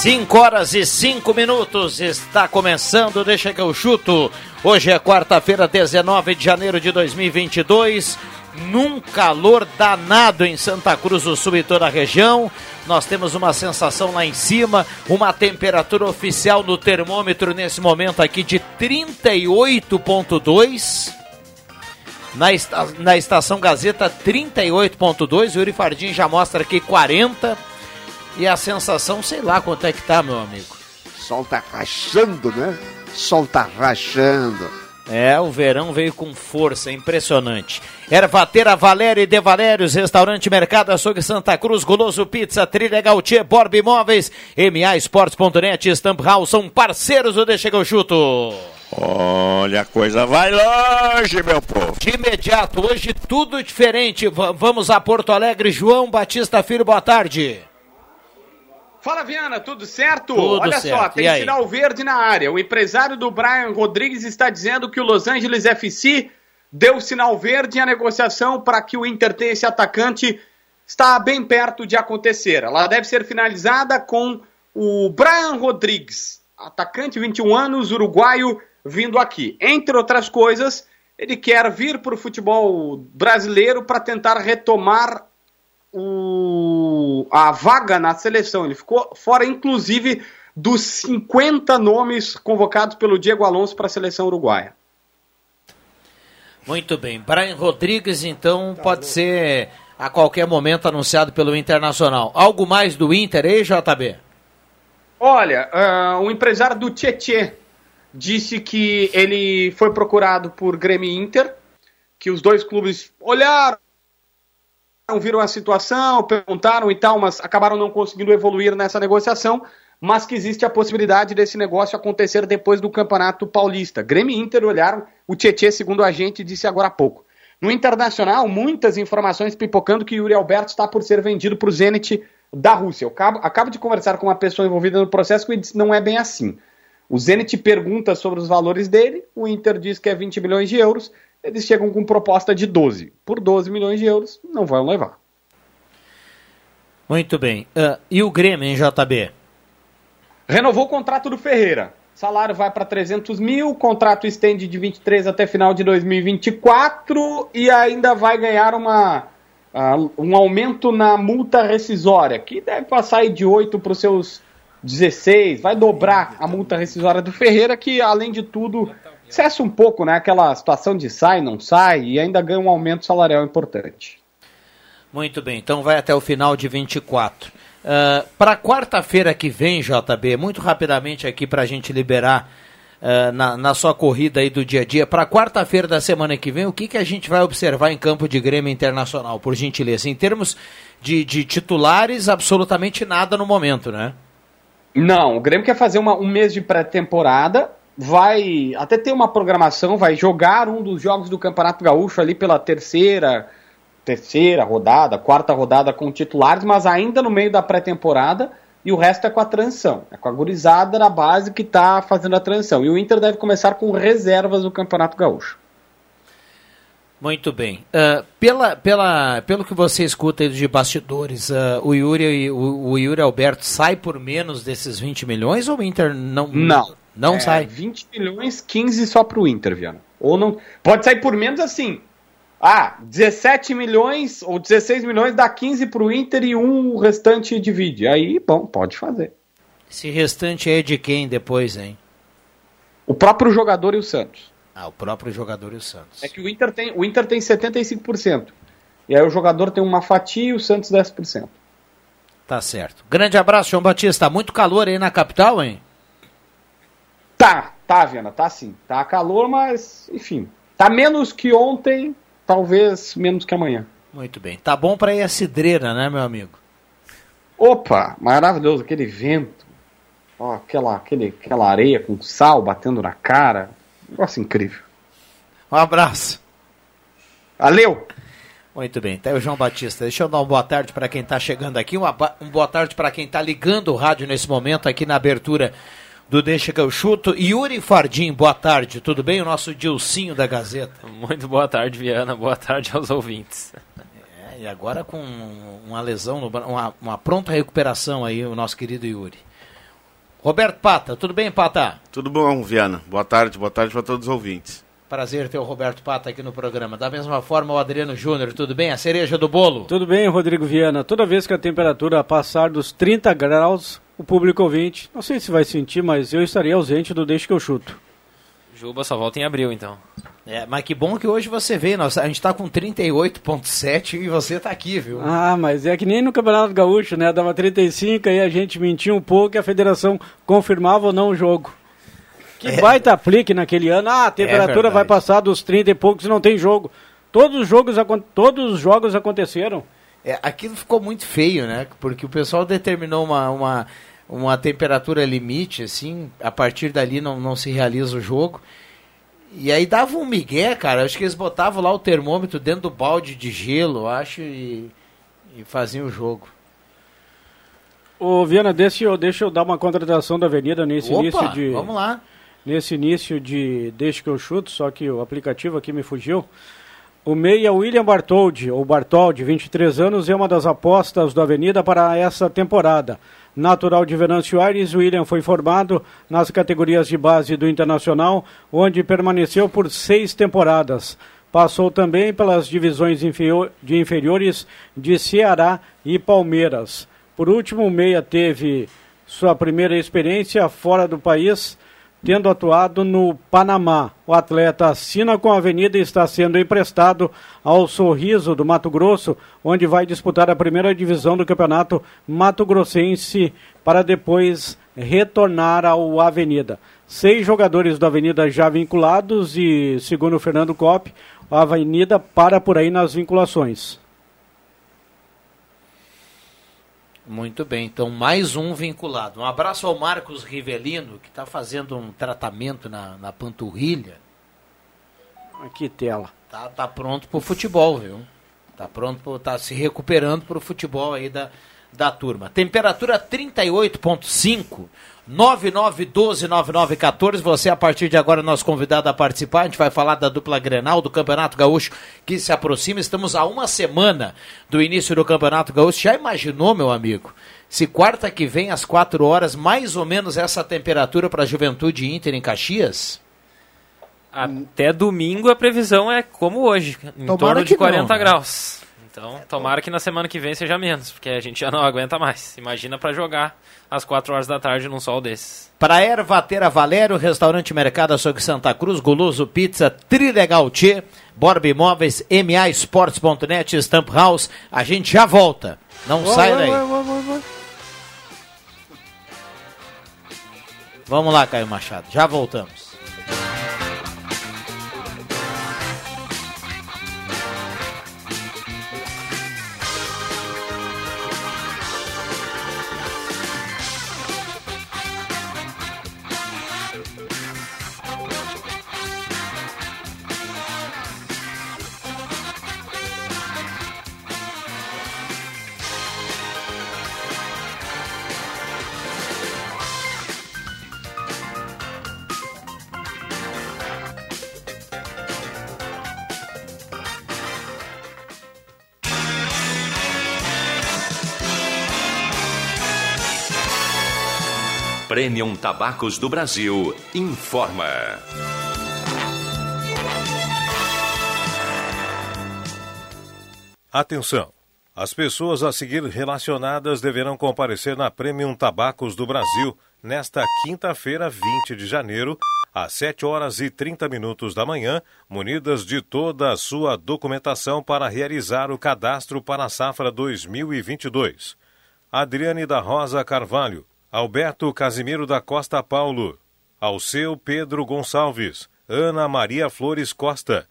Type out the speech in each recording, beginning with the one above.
Cinco horas e cinco minutos está começando, deixa que eu chuto. Hoje é quarta-feira, 19 de janeiro de 2022. Num calor danado em Santa Cruz do Sul e toda a região. Nós temos uma sensação lá em cima, uma temperatura oficial no termômetro nesse momento aqui de 38,2. Na, esta, na estação Gazeta 38.2, o Yuri Fardim já mostra aqui 40. E a sensação, sei lá quanto é que tá, meu amigo. Sol tá rachando, né? Sol tá rachando. É, o verão veio com força, impressionante. Ervateira Valério e De Valérios, Restaurante Mercado Açougue Santa Cruz, Goloso Pizza, Trilha Gautier, Borb Imóveis, MA Esportes.net, Stamp House são parceiros do Deixa que eu chuto. Olha, a coisa vai longe, meu povo. De imediato, hoje tudo diferente. V vamos a Porto Alegre. João Batista Filho, boa tarde. Fala, Viana, tudo certo? Tudo Olha certo. só, tem E aí? sinal verde na área. O empresário do Brian Rodrigues está dizendo que o Los Angeles FC deu sinal verde a negociação para que o Inter tenha esse atacante está bem perto de acontecer. Ela deve ser finalizada com o Brian Rodrigues, atacante 21 anos, uruguaio, vindo aqui. Entre outras coisas, ele quer vir para o futebol brasileiro para tentar retomar o, a vaga na seleção. Ele ficou fora, inclusive, dos 50 nomes convocados pelo Diego Alonso para a seleção uruguaia. Muito bem. Brian Rodrigues, então, pode ser a qualquer momento anunciado pelo Internacional. Algo mais do Inter aí, JB? Olha, ah, o empresário do Tietê disse que ele foi procurado por Grêmio Inter, que os dois clubes olharam, viram a situação, perguntaram e tal, mas acabaram não conseguindo evoluir nessa negociação, mas que existe a possibilidade desse negócio acontecer depois do Campeonato Paulista. Grêmio e Inter olharam, o Tietê, segundo a gente, disse agora há pouco. No Internacional, muitas informações pipocando que Yuri Alberto está por ser vendido para o Zenit da Rússia. Eu acabo, acabo de conversar com uma pessoa envolvida no processo que disse não é bem assim. O Zenit pergunta sobre os valores dele, o Inter diz que é 20 milhões de euros, eles chegam com proposta de 12. Por 12 milhões de euros, não vão levar. Muito bem. Ah, e o Grêmio, hein, JB? Renovou o contrato do Ferreira. Salário vai para 300 mil, contrato estende de 23 até final de 2024 e ainda vai ganhar uma, ah, um aumento na multa rescisória, que deve passar de 8 para os seus 16, vai dobrar a multa rescisória do Ferreira, que além de tudo cessa um pouco, né? Aquela situação de sai, não sai, e ainda ganha um aumento salarial importante. Muito bem, então vai até o final de 24. Uh, para quarta-feira que vem, JB, muito rapidamente aqui para a gente liberar uh, na, na sua corrida aí do dia a dia, para quarta-feira da semana que vem, o que, que a gente vai observar em campo de Grêmio Internacional, por gentileza? Em termos de, de titulares, absolutamente nada no momento, né? Não, o Grêmio quer fazer uma, um mês de pré-temporada, vai até ter uma programação, vai jogar um dos jogos do Campeonato Gaúcho ali pela terceira, terceira rodada, quarta rodada com titulares, mas ainda no meio da pré-temporada e o resto é com a transição. É com a gurizada na base que está fazendo a transição. E o Inter deve começar com reservas do Campeonato Gaúcho. Muito bem. Uh, pela, pela, pelo que você escuta aí de bastidores, uh, o, Yuri, o, o Yuri Alberto sai por menos desses 20 milhões ou o Inter não, Não. Não É, sai? 20 milhões, 15 só pro Inter, Viana. Ou não. Pode sair por menos assim. Ah, 17 milhões ou 16 milhões dá 15 pro Inter e um o restante divide. Aí, bom, pode fazer. Esse restante é de quem depois, hein? O próprio jogador e o Santos. Ah, o próprio jogador e o Santos. É que o Inter tem, o Inter tem 75%. E aí o jogador tem uma fatia e o Santos 10%. Tá certo. Grande abraço, João Batista. Muito calor aí na capital, hein? Tá, tá, Viana, tá sim. Tá calor, mas, enfim. Tá menos que ontem, talvez menos que amanhã. Muito bem. Tá bom para ir a cidreira, né, meu amigo? Opa, maravilhoso, aquele vento. Ó, aquela, aquele, aquela areia com sal batendo na cara. Negócio incrível. Um abraço. Valeu! Muito bem, tá aí o João Batista. Deixa eu dar uma boa tarde para quem está chegando aqui, uma, uma boa tarde para quem está ligando o rádio nesse momento aqui na abertura do Deixa que eu chuto. Yuri Fardim, boa tarde, tudo bem? O nosso Dilcinho da Gazeta. Muito boa tarde, Viana, boa tarde aos ouvintes. É, e agora com uma lesão, uma, uma pronta recuperação aí, o nosso querido Yuri. Roberto Pata, tudo bem, Pata? Tudo bom, Viana. Boa tarde, boa tarde para todos os ouvintes. Prazer ter o Roberto Pata aqui no programa. Da mesma forma, o Adriano Júnior, tudo bem? A cereja do bolo? Tudo bem, Rodrigo Viana. Toda vez que a temperatura passar dos 30 graus, o público ouvinte, não sei se vai sentir, mas eu estarei ausente do Deixa que eu chuto. Juba só volta em abril, então. É, mas que bom que hoje você veio. Nós, a gente está com 38,7 e você está aqui, viu? Ah, mas é que nem no Campeonato Gaúcho, né? Dava 35 aí a gente mentia um pouco e a federação confirmava ou não o jogo. Que é. baita aplique naquele ano. Ah, a temperatura é vai passar dos 30 e poucos e não tem jogo. Todos os jogos, todos os jogos aconteceram. É, aquilo ficou muito feio, né? Porque o pessoal determinou uma, uma, uma temperatura limite, assim, a partir dali não, não se realiza o jogo. E aí dava um migué, cara. Acho que eles botavam lá o termômetro dentro do balde de gelo, acho, e, e faziam o jogo. Ô, Viana, deixa eu, deixa eu dar uma contratação da Avenida nesse Opa, início de. Vamos lá nesse início de Deixa que eu chuto, só que o aplicativo aqui me fugiu. O meia William Bartoldi, ou Bartoldi, 23 anos, é uma das apostas do Avenida para essa temporada. Natural de Venâncio Aires, William foi formado nas categorias de base do Internacional, onde permaneceu por seis temporadas. Passou também pelas divisões de inferiores de Ceará e Palmeiras. Por último, o Meia teve sua primeira experiência fora do país tendo atuado no Panamá. O atleta assina com a Avenida e está sendo emprestado ao Sorriso do Mato Grosso, onde vai disputar a primeira divisão do Campeonato Mato Grossense para depois retornar ao Avenida. Seis jogadores da Avenida já vinculados e, segundo o Fernando Kopp, a Avenida para por aí nas vinculações. Muito bem, então mais um vinculado. Um abraço ao Marcos Rivelino, que está fazendo um tratamento na, na panturrilha. Aqui tela. Tá, tá pronto para o futebol, viu? Tá pronto, tá se recuperando para o futebol aí da, da turma. Temperatura 38.5. 99129914. Você, a partir de agora, nosso convidado a participar. A gente vai falar da dupla Grenal, do Campeonato Gaúcho que se aproxima. Estamos a uma semana do início do Campeonato Gaúcho. Já imaginou, meu amigo? Se quarta que vem, às quatro horas, mais ou menos essa temperatura para a Juventude Inter em Caxias? Até domingo a previsão é como hoje, em Tomara torno de 40 não, né? graus. Então, tomara que na semana que vem seja menos, porque a gente já não aguenta mais. Imagina para jogar às 4 horas da tarde num sol desses. Para Ervatera Valério, Restaurante Mercado Açougue Santa Cruz, Goloso Pizza, Trilegal Tchê, Borba Imóveis, MA Esportes.net, Stamp House. A gente já volta. Não vai, sai daí. Vai, vai, Vamos lá, Caio Machado. Já voltamos. Premium Tabacos do Brasil informa. Atenção! As pessoas a seguir relacionadas deverão comparecer na Premium Tabacos do Brasil nesta quinta-feira, 20 de janeiro, às 7 horas e 30 minutos da manhã, munidas de toda a sua documentação para realizar o cadastro para a safra 2022. Adriane da Rosa Carvalho, Alberto Casimiro da Costa Paulo, Alceu Pedro Gonçalves, Ana Maria Flores Costa,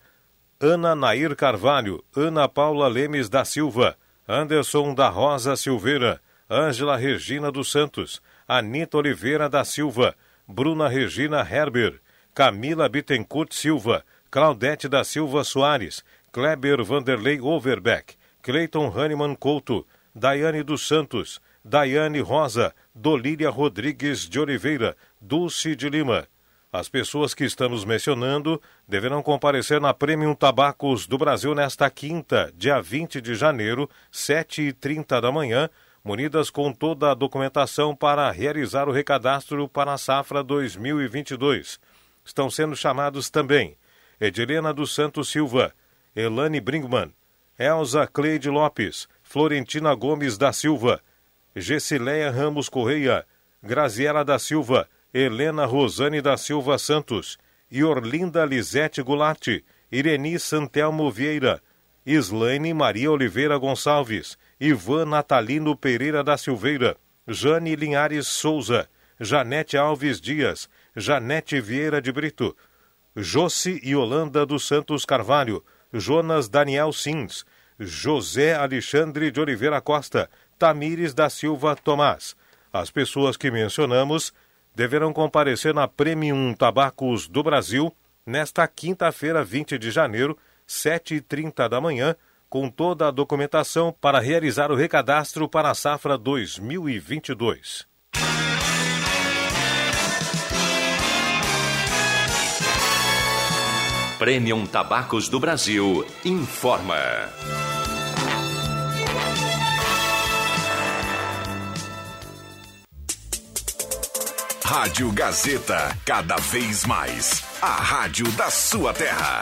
Ana Nair Carvalho, Ana Paula Lemes da Silva, Anderson da Rosa Silveira, Ângela Regina dos Santos, Anita Oliveira da Silva, Bruna Regina Herber, Camila Bittencourt Silva, Claudete da Silva Soares, Kleber Vanderlei Overbeck, Cleiton Hanneman Couto, Daiane dos Santos, Daiane Rosa, Dolíria Rodrigues de Oliveira, Dulce de Lima. As pessoas que estamos mencionando deverão comparecer na Premium Tabacos do Brasil nesta quinta, dia 20 de janeiro, 7h30 da manhã, munidas com toda a documentação para realizar o recadastro para a safra 2022. Estão sendo chamados também Edilena dos Santos Silva, Elane Brinkman, Elza Cleide Lopes, Florentina Gomes da Silva, Gessileia Ramos Correia, Graziela da Silva, Helena Rosane da Silva Santos, Orlinda Lisete Goulart, Ireni Santelmo Vieira, Islaine Maria Oliveira Gonçalves, Ivan Natalino Pereira da Silveira, Jane Linhares Souza, Janete Alves Dias, Janete Vieira de Brito, Josi Yolanda dos Santos Carvalho, Jonas Daniel Sims, José Alexandre de Oliveira Costa, Tamires da Silva Tomás. As pessoas que mencionamos deverão comparecer na Premium Tabacos do Brasil nesta quinta-feira, 20 de janeiro, 7h30 da manhã, com toda a documentação para realizar o recadastro para a safra 2022. Premium Tabacos do Brasil informa. Rádio Gazeta, cada vez mais. A rádio da sua terra.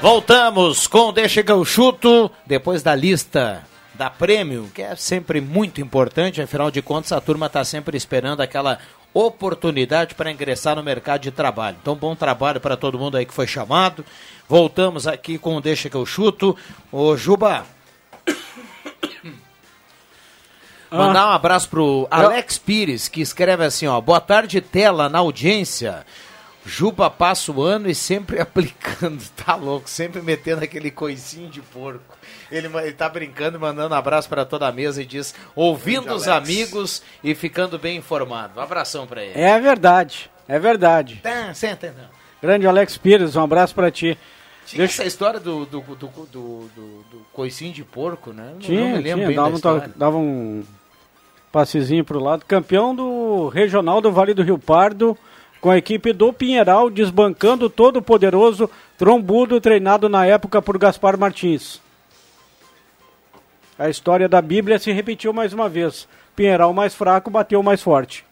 Voltamos com Deixa que eu chuto, depois da lista da Prêmio, que é sempre muito importante, afinal de contas a turma está sempre esperando aquela oportunidade para ingressar no mercado de trabalho. Então, bom trabalho para todo mundo aí que foi chamado. Voltamos aqui com Deixa que eu chuto. Ô Juba, Mandar um abraço pro Alex Pires, que escreve assim, ó. Boa tarde, tela, na audiência. Juba passa o ano e sempre aplicando, tá louco, sempre metendo aquele coicinho de porco. Ele, ele tá brincando e mandando um abraço para toda a mesa e diz, ouvindo os amigos e ficando bem informado. Um abração para ele. É verdade, é verdade. Tá, senta, não. Grande Alex Pires, um abraço para ti. Tinha Deixa... essa história do, do, do, do, do, do coicinho de porco, né? Tinha, não me lembro tinha, bem dava, um, dava um passezinho para o lado. Campeão do Regional do Vale do Rio Pardo, com a equipe do Pinheiral, desbancando todo o poderoso trombudo treinado na época por Gaspar Martins. A história da Bíblia se repetiu mais uma vez. Pinheiral mais fraco bateu mais forte.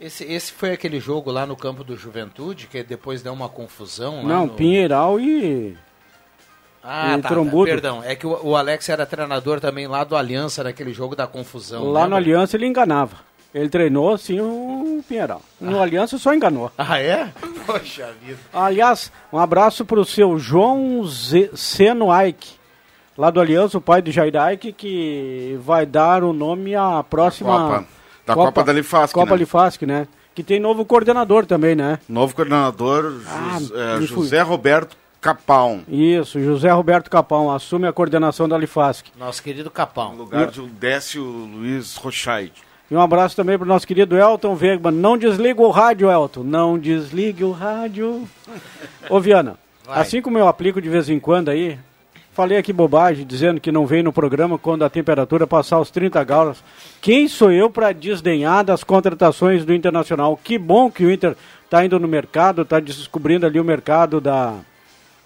Esse, esse foi aquele jogo lá no campo do Juventude, que depois deu uma confusão. Não, no... Pinheiral e ah, tá, tá, perdão. É que o, o, Alex era treinador também lá do Aliança, naquele jogo da confusão. Lá lembra? no Aliança ele enganava. Ele treinou assim o Pinheiral. No ah. Aliança só enganou. Ah, é? Poxa vida. Aliás, um abraço para o seu João Z Seno Ike, lá do Aliança, o pai do Jair Ike, que vai dar o nome à próxima. Da Copa, da Copa, Copa da Lifasc. Copa né? Né? Que tem novo coordenador também, né? Novo coordenador, ah, é, José Roberto Capão. Isso, José Roberto Capão assume a coordenação da Lifasc. Nosso querido Capão. No lugar de Décio Luiz Rochaide. E um abraço também para o nosso querido Elton Wegman. Não desliga o rádio, Elton. Não desligue o rádio. Ô, Viana, Vai. assim como eu aplico de vez em quando aí, falei aqui bobagem, dizendo que não vem no programa quando a temperatura passar os 30 graus. Quem sou eu para desdenhar das contratações do Internacional? Que bom que o Inter está indo no mercado, está descobrindo ali o mercado da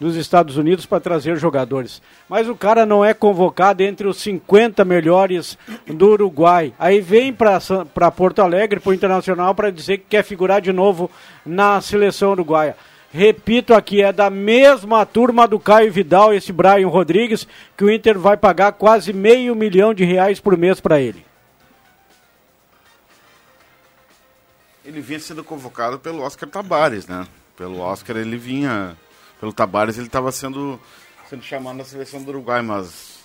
dos Estados Unidos para trazer jogadores. Mas o cara não é convocado entre os 50 melhores do Uruguai. Aí vem para Porto Alegre, para o Internacional, para dizer que quer figurar de novo na seleção uruguaia. Repito aqui, é da mesma turma do Caio Vidal, esse Brian Rodrigues, que o Inter vai pagar quase meio milhão de reais por mês para ele. Ele vinha sendo convocado pelo Oscar Tabares, né? Pelo Oscar ele vinha. Pelo Tabares ele estava sendo, sendo chamado na seleção do Uruguai, mas.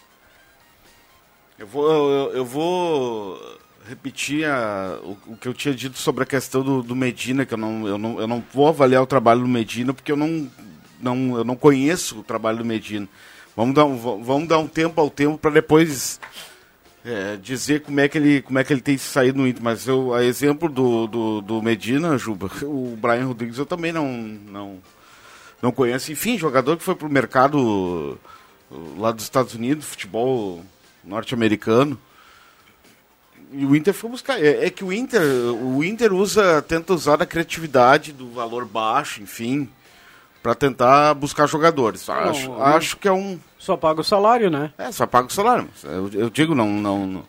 Eu vou, eu, eu vou repetir a, o, o, que eu tinha dito sobre a questão do, do, Medina, que eu não, eu, não, eu não vou avaliar o trabalho do Medina, porque eu não, não, eu não conheço o trabalho do Medina. Vamos dar vamos dar um tempo ao tempo para depois é, dizer como é, que ele, como é que ele tem saído no Inter. Mas eu, a exemplo do, do, do Medina, Juba, o Brian Rodrigues eu também não, não, não conheço. Enfim, jogador que foi para o mercado lá dos Estados Unidos, futebol norte-americano e o Inter foi buscar. É, é, que o Inter, o Inter usa, tenta usar a criatividade do valor baixo, enfim, para tentar buscar jogadores. Acho, não, acho que é um. Só paga o salário, né? É, só paga o salário. Eu, eu digo, não, não, não,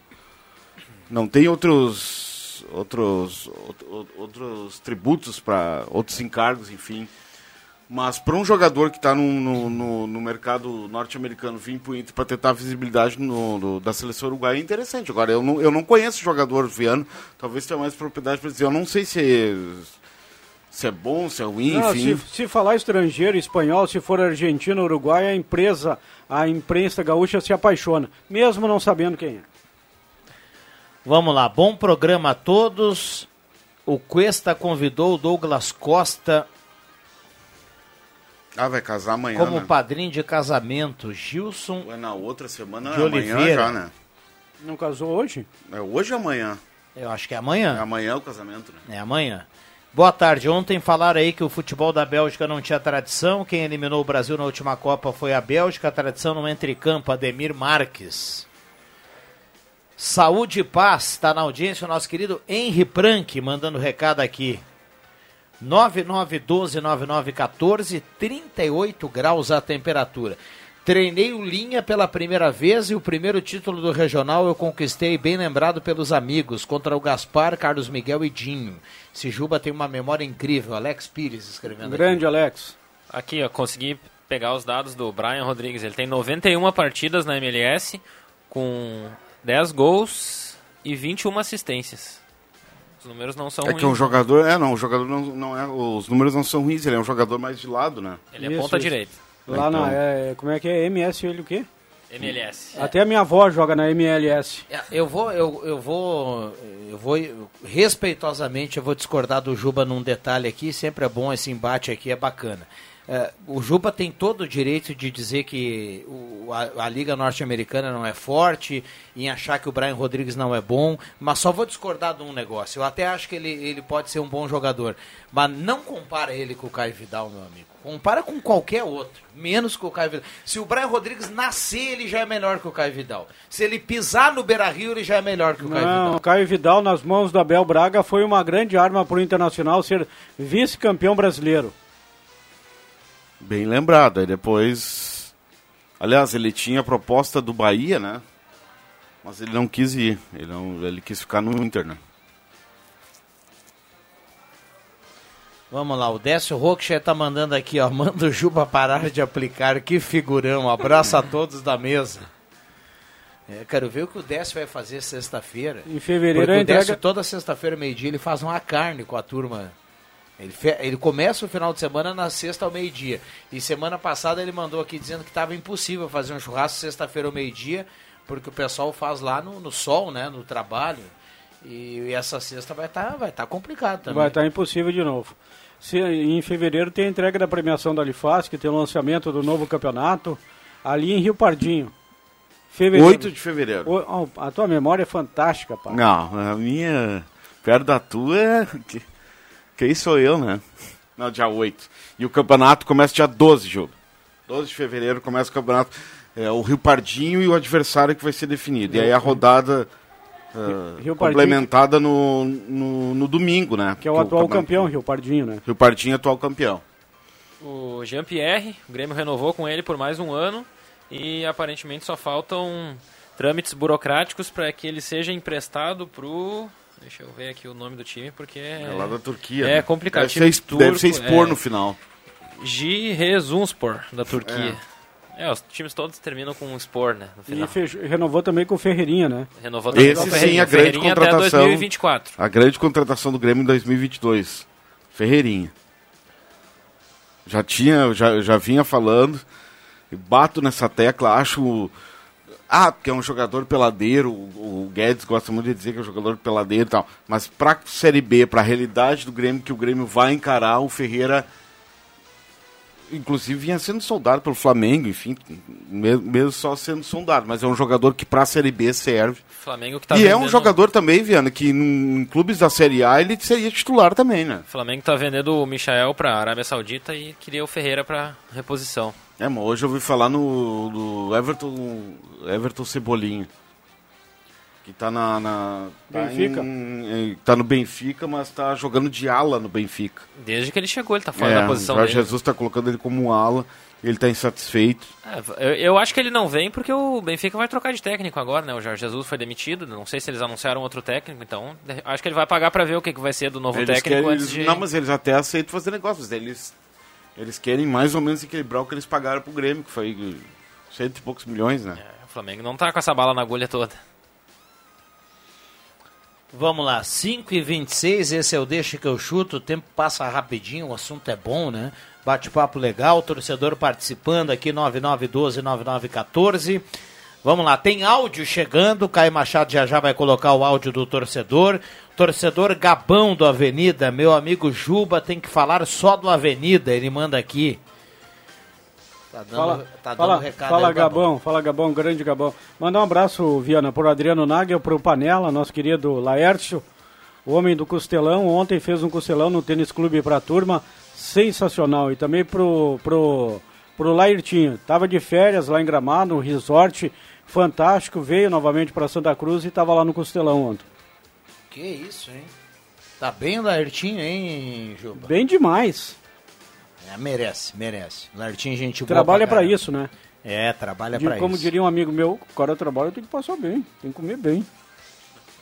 não tem outros, outros, outros tributos para outros encargos, enfim. Mas para um jogador que está no, no, no, no, mercado norte-americano vir para o Inter para tentar visibilidade no, no, da seleção uruguaia é interessante. Agora, eu não, eu não conheço jogador viano, talvez tenha mais propriedade para dizer. Eu não sei se é, se é bom, se é ruim, não, enfim. Se, se, falar estrangeiro, espanhol, se for argentino, uruguai, a empresa, a imprensa gaúcha se apaixona, mesmo não sabendo quem é. Vamos lá, bom programa a todos. O Cuesta convidou o Douglas Costa ah, vai casar amanhã, Como né? padrinho de casamento, Gilson. Ué, na outra semana de é Oliveira. amanhã já, né? Não casou hoje? É hoje ou amanhã? Eu acho que é amanhã. É amanhã o casamento, né? É amanhã. Boa tarde. Ontem falaram aí que o futebol da Bélgica não tinha tradição. Quem eliminou o Brasil na última Copa foi a Bélgica. A tradição no entre-campo, Ademir Marques. Saúde e paz. Está na audiência o nosso querido Henri Prank, mandando recado aqui. 99129914, 38 graus a temperatura. Treinei o Linha pela primeira vez e o primeiro título do regional eu conquistei, bem lembrado pelos amigos, contra o Gaspar, Carlos Miguel e Dinho. Sijuba tem uma memória incrível. Alex Pires escrevendo. Grande aqui. Alex. Aqui, ó, consegui pegar os dados do Brian Rodrigues. Ele tem 91 partidas na MLS, com 10 gols e 21 assistências. Os números não são é ruins. É que um jogador, é, não, o jogador não, não é, os números não são ruins, ele é um jogador mais de lado, né? Ele é isso, ponta isso. direita. Lá então... na, é, como é que é, MS ele o quê? MLS. Até a minha avó joga na MLS. É, eu vou, eu, eu vou, eu vou respeitosamente, eu vou discordar do Juba num detalhe aqui. Sempre é bom esse embate aqui, é bacana. É, o Juba tem todo o direito de dizer que o, a, a, Liga Norte-Americana não é forte, em achar que o Brian Rodrigues não é bom, mas só vou discordar de um negócio. Eu até acho que ele, ele pode ser um bom jogador, mas não compara ele com o Caio Vidal, meu amigo. Compara com qualquer outro, menos com o Caio Vidal. Se o Brian Rodrigues nascer, ele já é melhor que o Caio Vidal. Se ele pisar no Beira-Rio, ele já é melhor que o Caio não, Vidal. O Caio Vidal, nas mãos do Abel Braga, foi uma grande arma para o Internacional ser vice-campeão brasileiro. Bem lembrado. Aí depois. Aliás, ele tinha a proposta do Bahia, né? Mas ele não quis ir. Ele, não, ele quis ficar no Inter, né? Vamos lá, o Décio Rocha tá mandando aqui, ó. Manda o Juba parar de aplicar. Que figurão. Abraço a todos da mesa. É, quero ver o que o Décio vai fazer sexta-feira. Em fevereiro, Porque o Décio, toda sexta-feira, meio-dia, ele faz uma carne com a turma ele, fe... ele começa o final de semana na sexta ao meio-dia. E semana passada ele mandou aqui dizendo que estava impossível fazer um churrasco sexta-feira ao meio-dia, porque o pessoal faz lá no, no sol, né? No trabalho. E, e essa sexta vai estar tá, vai tá complicado também. Vai estar tá impossível de novo. Se, em fevereiro tem a entrega da premiação da Alifaz, que tem o lançamento do novo campeonato, ali em Rio Pardinho. Fevereiro. 8 de fevereiro. O, oh, a tua memória é fantástica, pai. Não, a minha, perto da tua, é quem sou eu, né? Não, dia 8. E o campeonato começa dia 12, jogo. 12 de fevereiro começa o campeonato. É o Rio Pardinho e o adversário que vai ser definido. E aí a rodada uh, Rio complementada no, no, no, domingo, né? Que é o atual o campeão, Rio Pardinho, né? Rio Pardinho atual campeão. O Jean-Pierre, o Grêmio renovou com ele por mais um ano e aparentemente só faltam trâmites burocráticos para que ele seja emprestado pro Deixa eu ver aqui o nome do time, porque... É lá da Turquia. É né? complicado. Deve, ser, turco, deve ser expor é, no final. Giresunspor, da Turquia. É, os times todos terminam com um Spor, né? E fechou, renovou também com o Ferreirinha, né? Renovou também Esse com o Ferreirinha. sim, a grande contratação. Até 2024. A grande contratação do Grêmio em 2022. Ferreirinha. Já tinha, já, já vinha falando, bato nessa tecla, acho ah, porque é um jogador peladeiro, o Guedes gosta muito de dizer que é um jogador peladeiro e tal. Mas pra Série B, pra realidade do Grêmio que o Grêmio vai encarar, o Ferreira inclusive vinha sendo soldado pelo Flamengo, enfim, mesmo só sendo sondado, mas é um jogador que para a Série B serve. Flamengo que tá e vendendo... é um jogador também, Viana, que em, clubes da Série A ele seria titular também, né? Flamengo tá vendendo o Michael para a Arábia Saudita e queria o Ferreira para reposição. É, mas hoje eu ouvi falar no, no Everton, Everton Cebolinha. Que tá na. na tá Benfica? Em, tá no Benfica, mas tá jogando de ala no Benfica. Desde que ele chegou, ele tá fora é, da posição o Jorge dele. Jesus tá colocando ele como ala. Ele tá insatisfeito. É, eu, eu, acho que ele não vem porque o Benfica vai trocar de técnico agora, né? O Jorge Jesus foi demitido. Não sei se eles anunciaram outro técnico, então acho que ele vai pagar para ver o que, que vai ser do novo eles técnico querem, antes de... Não, mas eles até aceitam fazer negócios. Eles eles querem mais ou menos equilibrar o que eles pagaram pro Grêmio, que foi cento e poucos milhões, né? É, o Flamengo não tá com essa bala na agulha toda. Vamos lá, 5 e 26 esse é o Deixa que eu chuto, o tempo passa rapidinho, o assunto é bom, né? Bate-papo legal, torcedor participando aqui, 9912-9914. Vamos lá, tem áudio chegando, Caio Machado já já vai colocar o áudio do torcedor. Torcedor Gabão do Avenida, meu amigo Juba tem que falar só do Avenida, ele manda aqui. Tá dando, fala, tá dando fala, recado fala aí, Gabão, Gabão, fala Gabão, grande Gabão. Mandar um abraço, Viana, pro Adriano Nagel, pro Panela, nosso querido Laércio, o homem do Costelão. Ontem fez um costelão no Tênis Clube pra turma, sensacional. E também pro, pro, pro Lairtinho, tava de férias lá em Gramado, um resort fantástico, veio novamente para Santa Cruz e tava lá no Costelão ontem. Que isso, hein? Tá bem o Lartinho, hein, Juba? Bem demais. É, merece, merece. Lartinho, gente boa. Trabalha para isso, né? É, trabalha para isso. Como diria um amigo meu, o cara trabalha tem que passar bem, tem que comer bem.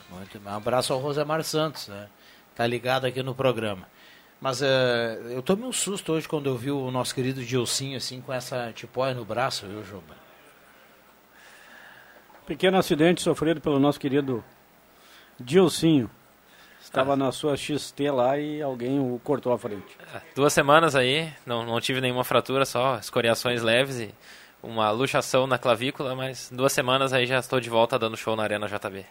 Muito bem. Um abraço ao Rosemar Santos, né? Tá ligado aqui no programa. Mas uh, eu tomei um susto hoje quando eu vi o nosso querido Gilcinho assim com essa tipóia no braço, viu, Juba? Pequeno acidente sofrido pelo nosso querido Dilcinho. Estava ah. na sua XT lá e alguém o cortou à frente. É, duas semanas aí, não, não tive nenhuma fratura, só escoriações leves e uma luxação na clavícula, mas duas semanas aí já estou de volta dando show na Arena JB.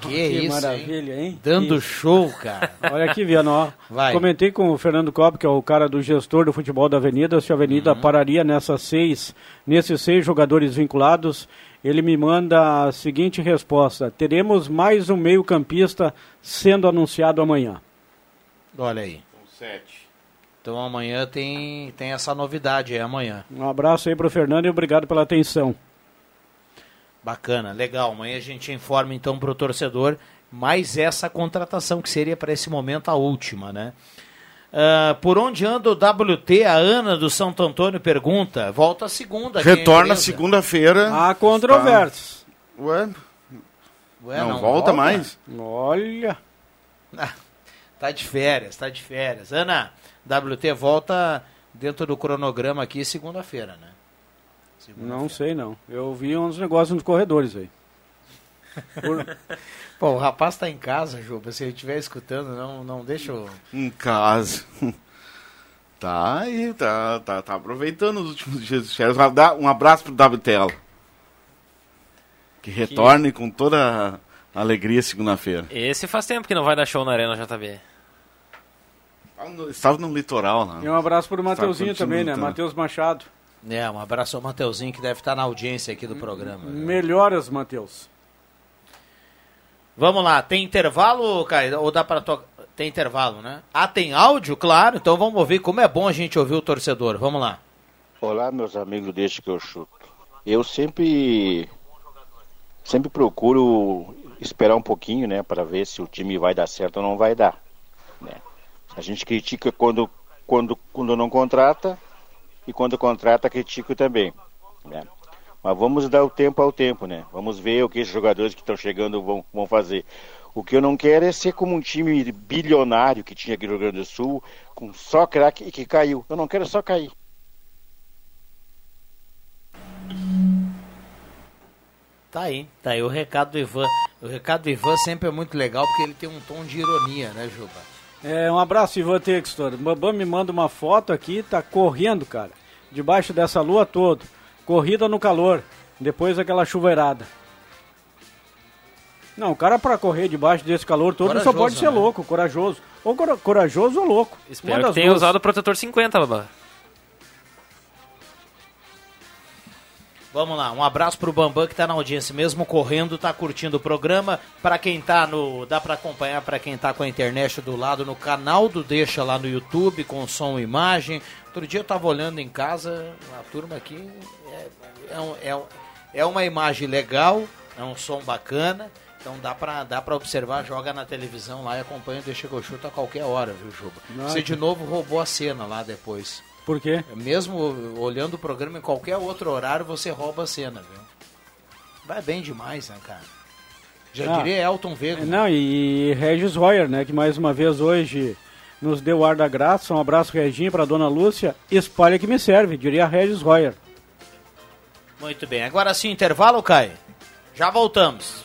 Que, que isso, maravilha, hein? hein? Dando show, cara. Olha aqui, Viano, ó. Vai. Comentei com o Fernando Cobb, que é o cara do gestor do futebol da Avenida, se a Avenida uhum. pararia nessas seis, nesses seis jogadores vinculados ele me manda a seguinte resposta: teremos mais um meio-campista sendo anunciado amanhã. Olha aí. Sete. Então amanhã tem, tem essa novidade, é amanhã. Um abraço aí para o Fernando e obrigado pela atenção. Bacana, legal. Amanhã a gente informa então para o torcedor mais essa contratação que seria para esse momento a última, né? Uh, por onde anda o WT? A Ana do Santo Antônio pergunta. Volta segunda. Retorna segunda-feira. Há controvérsias. Tá... Ué? Ué? não, não volta, volta, mais? Olha. Ah, tá de férias, tá de férias. Ana, WT volta dentro do cronograma aqui segunda-feira, né? Segunda não sei não. Eu vi uns negócios nos corredores aí. Por... Pô, o rapaz tá em casa, Juba. Se ele estiver escutando, não, não deixa eu... Em casa. Tá aí, tá, tá, tá aproveitando os últimos dias de férias. Um abraço pro WTL. Que retorne que... com toda a alegria segunda-feira. Esse faz tempo que não vai dar show na Arena JB. Estava no litoral, né? E um abraço pro Mateuzinho também, né? Matheus Machado. É, um abraço ao Mateuzinho que deve estar na audiência aqui do programa. Melhoras, Matheus. Vamos lá, tem intervalo, Caio? Ou dá para tocar? Tem intervalo, né? Ah, tem áudio? Claro, então vamos ouvir como é bom a gente ouvir o torcedor. Vamos lá. Olá, meus amigos, deixa que eu chuto. Eu sempre sempre procuro esperar um pouquinho, né, para ver se o time vai dar certo ou não vai dar. Né? A gente critica quando, quando, quando não contrata e quando contrata critica também. Né? Mas vamos dar o tempo ao tempo, né? Vamos ver o que os jogadores que estão chegando vão, vão fazer. O que eu não quero é ser como um time bilionário que tinha aqui no Rio Grande do Sul, com só craque e que caiu. Eu não quero só cair. Tá aí, tá aí o recado do Ivan. O recado do Ivan sempre é muito legal porque ele tem um tom de ironia, né, Juba? É, um abraço, Ivan Textor. O Bambam me manda uma foto aqui, tá correndo, cara. Debaixo dessa lua toda. Corrida no calor. Depois aquela chuveirada. Não, o cara para correr debaixo desse calor todo corajoso, só pode ser né? louco, corajoso. Ou corajoso ou louco. Espero que tenha duas. usado o protetor 50, Babá. Vamos lá, um abraço pro Bambam que tá na audiência, mesmo correndo, tá curtindo o programa. Para quem tá no. dá para acompanhar para quem tá com a internet do lado no canal do Deixa lá no YouTube, com som e imagem. Outro dia eu tava olhando em casa, a turma aqui é, é, é, é uma imagem legal, é um som bacana. Então dá pra, dá pra observar, joga na televisão lá e acompanha o Deixa que eu chuto a qualquer hora, viu, Juba? Você de novo roubou a cena lá depois. Por quê? Mesmo olhando o programa em qualquer outro horário, você rouba a cena, viu? Vai bem demais, né, cara? Já ah, diria Elton Vega. Não, e Regis Royer, né, que mais uma vez hoje nos deu o ar da graça. Um abraço, Reginho, para dona Lúcia. Espalha que me serve, diria Regis Royer. Muito bem. Agora sim, intervalo, Caio. Já voltamos.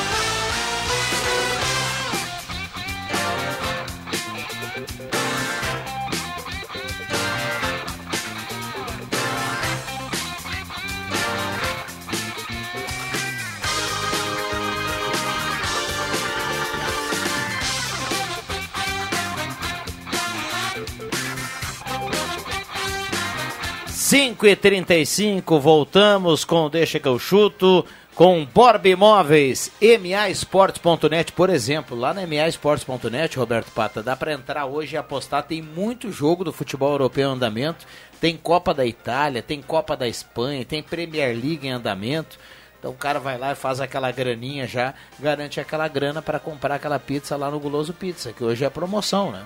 5 e 35 voltamos com Deixa que eu chuto, com Borb Imóveis, MAsports.net, por exemplo, lá na MAsports.net, Roberto Pata, dá para entrar hoje e apostar, tem muito jogo do futebol europeu em andamento, tem Copa da Itália, tem Copa da Espanha, tem Premier League em andamento, então o cara vai lá e faz aquela graninha já, garante aquela grana para comprar aquela pizza lá no Guloso Pizza, que hoje é promoção, né?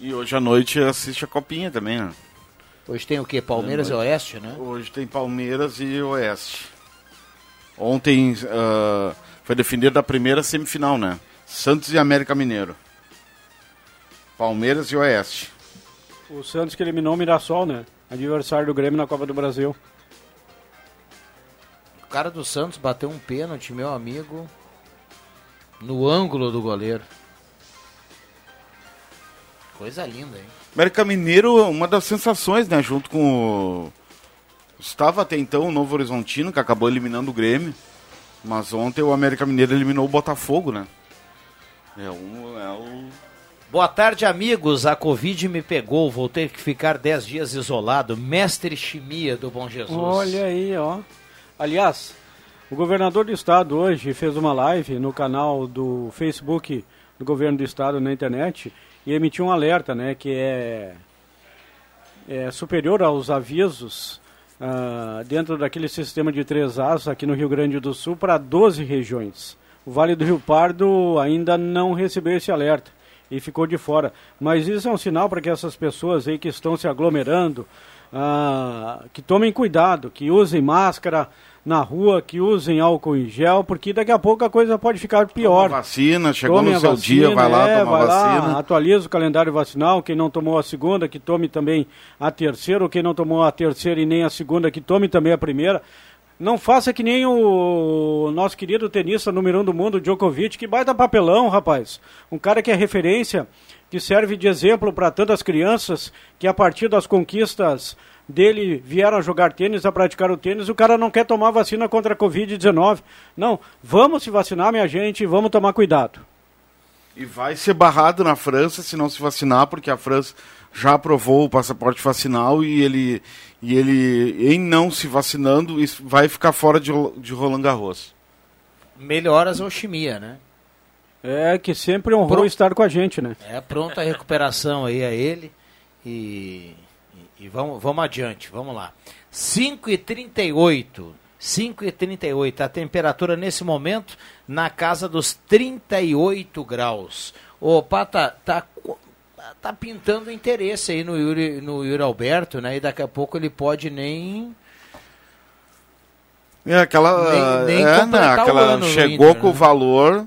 E hoje à noite assiste a copinha também, né? Hoje tem o que? Palmeiras e Oeste, né? Hoje tem Palmeiras e Oeste. Ontem uh, foi definida a primeira semifinal, né? Santos e América Mineiro. Palmeiras e Oeste. O Santos que eliminou o Mirassol, né? Adversário do Grêmio na Copa do Brasil. O cara do Santos bateu um pênalti, meu amigo, no ângulo do goleiro. Coisa linda, hein? América Mineiro, uma das sensações, né? Junto com o. Estava até então o Novo Horizontino, que acabou eliminando o Grêmio. Mas ontem o América Mineiro eliminou o Botafogo, né? É um. É um... Boa tarde, amigos. A Covid me pegou. Vou ter que ficar 10 dias isolado. Mestre Chimia do Bom Jesus. Olha aí, ó. Aliás, o governador do estado hoje fez uma live no canal do Facebook do governo do estado na internet e emitiu um alerta, né, que é, é superior aos avisos uh, dentro daquele sistema de três As aqui no Rio Grande do Sul para 12 regiões. O Vale do Rio Pardo ainda não recebeu esse alerta e ficou de fora. Mas isso é um sinal para que essas pessoas aí que estão se aglomerando, uh, que tomem cuidado, que usem máscara, na rua, que usem álcool em gel, porque daqui a pouco a coisa pode ficar pior. Toma vacina, chegou tome no seu vacina, dia, vai lá é, tomar vai vacina. Lá, atualiza o calendário vacinal, quem não tomou a segunda, que tome também a terceira, ou quem não tomou a terceira e nem a segunda, que tome também a primeira. Não faça que nem o nosso querido tenista número um do mundo, Djokovic, que baita papelão, rapaz. Um cara que é referência, que serve de exemplo para tantas crianças, que a partir das conquistas dele vieram a jogar tênis, a praticar o tênis, o cara não quer tomar vacina contra a Covid-19. Não, vamos se vacinar, minha gente, vamos tomar cuidado. E vai ser barrado na França se não se vacinar, porque a França já aprovou o passaporte vacinal e ele, e ele em não se vacinando, vai ficar fora de, de Roland Garros. Melhoras ao chimia, né? É, que sempre honrou Pro... estar com a gente, né? É, pronta a recuperação aí a ele. E e vamos, vamos adiante, vamos lá. 5 e 38 5 e 38 a temperatura nesse momento na casa dos 38 graus. Ô, Pata, tá, tá pintando interesse aí no Yuri, no Yuri Alberto, né? E daqui a pouco ele pode nem é aquela. Nem, nem é, né, aquela chegou Inter, com o né? valor.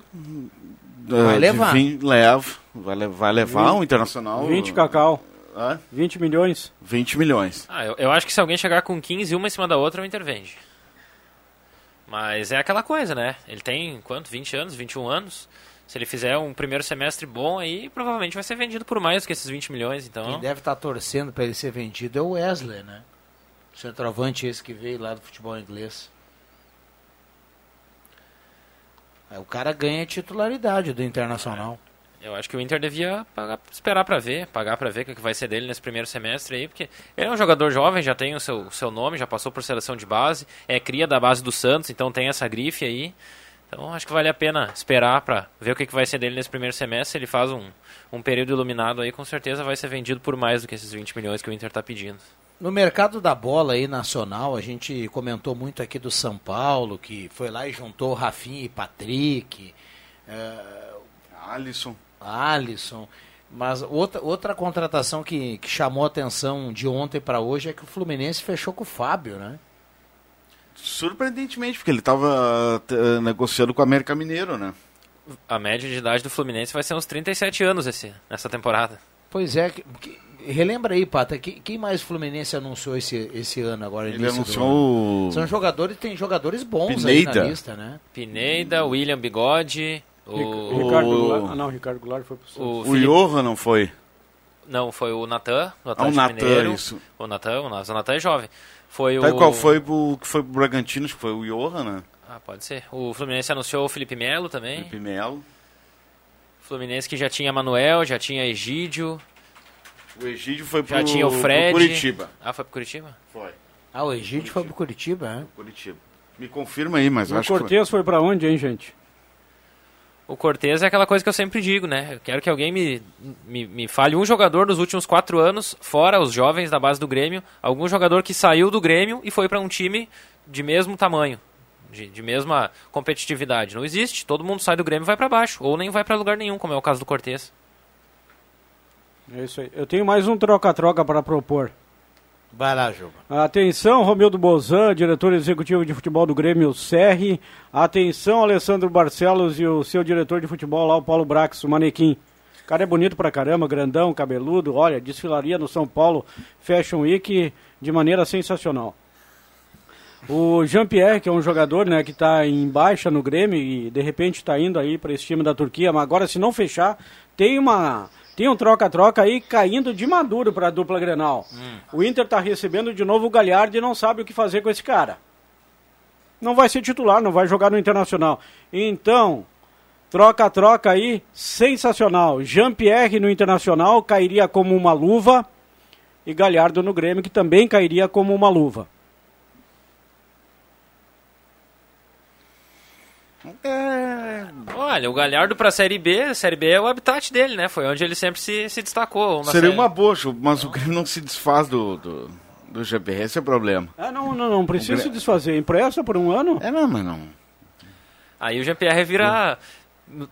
Vai levar. Vim, leva, vai, vai levar 20, o Internacional. 20 cacau. É? 20 milhões. 20 milhões. Ah, eu, eu, acho que se alguém chegar com 15, uma em cima da outra, eu intervende. Mas é aquela coisa, né? Ele tem quanto? 20 anos, 21 anos. Se ele fizer um primeiro semestre bom, aí provavelmente vai ser vendido por mais do que esses 20 milhões. Então... Quem deve estar tá torcendo para ele ser vendido é o Wesley, né? O centroavante esse que veio lá do futebol inglês. Aí o cara ganha titularidade do Internacional. Eu acho que o Inter devia pagar, esperar para ver, pagar para ver o que vai ser dele nesse primeiro semestre aí, porque ele é um jogador jovem, já tem o seu, seu nome, já passou por seleção de base, é cria da base do Santos, então tem essa grife aí. Então acho que vale a pena esperar para ver o que vai ser dele nesse primeiro semestre. Ele faz um, um período iluminado aí, com certeza vai ser vendido por mais do que esses 20 milhões que o Inter está pedindo. No mercado da bola aí nacional, a gente comentou muito aqui do São Paulo, que foi lá e juntou Rafinha e Patrick. É... Alisson. Alisson. Mas outra, outra contratação que, que chamou a atenção de ontem para hoje é que o Fluminense fechou com o Fábio, né? Surpreendentemente, porque ele estava negociando com o América Mineiro, né? A média de idade do Fluminense vai ser uns 37 anos esse, nessa temporada. Pois é, que, que, relembra aí, Pata, que, quem mais o Fluminense anunciou esse, esse ano agora? Ele anunciou São jogadores, tem jogadores bons Pineida. aí na lista, né? Pineida, William Bigode, o... Ricardo Goulart, ah, não, Ricardo Goulart foi pro O, o Johan não foi? Não, foi o Natan, o Natan ah, o Natan, Mineiro. isso. O Natan, o Natan é jovem. Foi tá, o... qual foi o que foi pro Bragantino? Acho que foi o Johan, né? Ah, pode ser. O Fluminense anunciou o Felipe Melo também. Felipe Melo. Fluminense que já tinha Manuel, já tinha Egídio, o Egídio foi pro, Já tinha o Fred. pro Curitiba. Ah, foi pro Curitiba? Foi. Ah, o Egídio foi pro Curitiba, é? Curitiba. Me confirma aí, mas o eu acho Cortez foi. foi para onde, hein, gente? O Cortez é aquela coisa que eu sempre digo, né? Eu quero que alguém me, me, me fale um jogador dos últimos quatro anos, fora os jovens da base do Grêmio, algum jogador que saiu do Grêmio e foi para um time de mesmo tamanho, de, de mesma competitividade. Não existe. Todo mundo sai do Grêmio e vai para baixo, ou nem vai para lugar nenhum, como é o caso do Cortez. É isso aí. Eu tenho mais um troca-troca para propor. Vai lá, Juba. Atenção, Romildo Bozan, diretor executivo de futebol do Grêmio Serri. Atenção, Alessandro Barcelos e o seu diretor de futebol lá, o Paulo Brax, o manequim. O cara é bonito pra caramba, grandão, cabeludo. Olha, desfilaria no São Paulo Fashion Week de maneira sensacional. O Jean-Pierre, que é um jogador né, que está em baixa no Grêmio e de repente está indo aí para esse time da Turquia, mas agora se não fechar, tem uma tem um troca-troca aí caindo de maduro para a dupla Grenal. Hum. O Inter está recebendo de novo o Galhardo e não sabe o que fazer com esse cara. Não vai ser titular, não vai jogar no Internacional. Então, troca-troca aí, sensacional. Jean-Pierre no Internacional cairia como uma luva e Galhardo no Grêmio, que também cairia como uma luva. É... Olha, o Galhardo para a Série B, a Série B é o habitat dele, né? Foi onde ele sempre se, se destacou. Seria série... uma boa, mas o Grêmio não se desfaz do, do, do GBR, esse é o problema. Ah, não, não, não precisa se desfazer. Empresta por um ano? É, não, mas não. Aí o GPR vira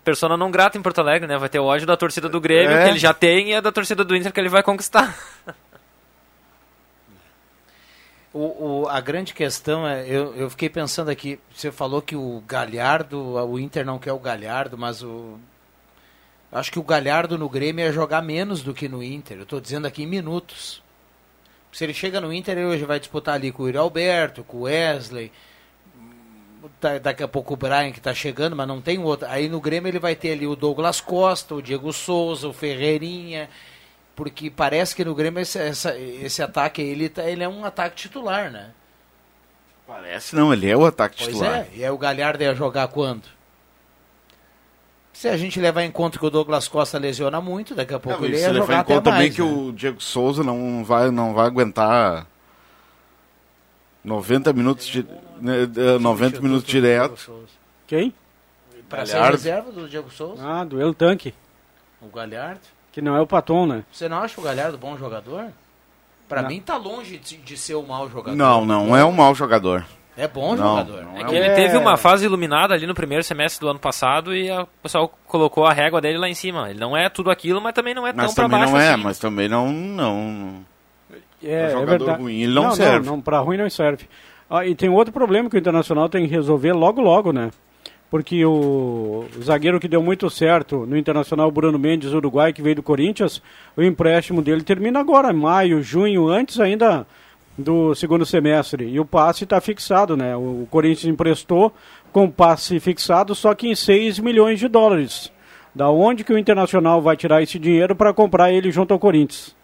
persona não grata em Porto Alegre, né? Vai ter o ódio da torcida do Grêmio, é. que ele já tem, e a da torcida do Inter que ele vai conquistar. O, o, a grande questão é, eu, eu fiquei pensando aqui, você falou que o Galhardo, o Inter não quer o Galhardo, mas o. Acho que o Galhardo no Grêmio ia jogar menos do que no Inter. Eu estou dizendo aqui em minutos. Se ele chega no Inter, ele hoje vai disputar ali com o Yuri Alberto, com o Wesley. Daqui a pouco o Brian que está chegando, mas não tem outro. Aí no Grêmio ele vai ter ali o Douglas Costa, o Diego Souza, o Ferreirinha porque parece que no Grêmio esse, essa, esse ataque ele, tá, ele é um ataque titular, né? Parece não, ele é o ataque pois titular. É, e aí o Galhardo ia jogar quando? Se a gente levar em conta que o Douglas Costa lesiona muito, daqui a pouco não, ele ia jogar até mais. também né? que o Diego Souza não vai, não vai aguentar 90 minutos de, 90 né, minutos direto. Quem? Para ser reserva do Diego Souza. Ah, do El Tanque. O Galhardo. Que não é o Paton, né? Você não acha o Galhardo bom jogador? Para mim tá longe de, de, ser um mau jogador. Não, não é um mau jogador. É bom Não, jogador. não É é que um- ele É. teve uma fase iluminada ali no primeiro semestre do ano passado e o pessoal colocou a régua dele lá em cima. Ele não é tudo aquilo, mas também não é Mas tão pra também baixo não é, assim. mas também não. não É, Pra é jogador verdade. ruim, ele não serve. Não, para ruim não serve. Ah, e tem outro problema que o Internacional tem que resolver logo, logo, né? Porque o, zagueiro que deu muito certo no Internacional, Bruno Mendes, Uruguai, que veio do Corinthians, o empréstimo dele termina agora, maio, junho, antes ainda do segundo semestre. E o passe está fixado, né? O Corinthians emprestou com passe fixado, só que em 6 milhões de dólares. Da onde que o Internacional vai tirar esse dinheiro para comprar ele junto ao Corinthians?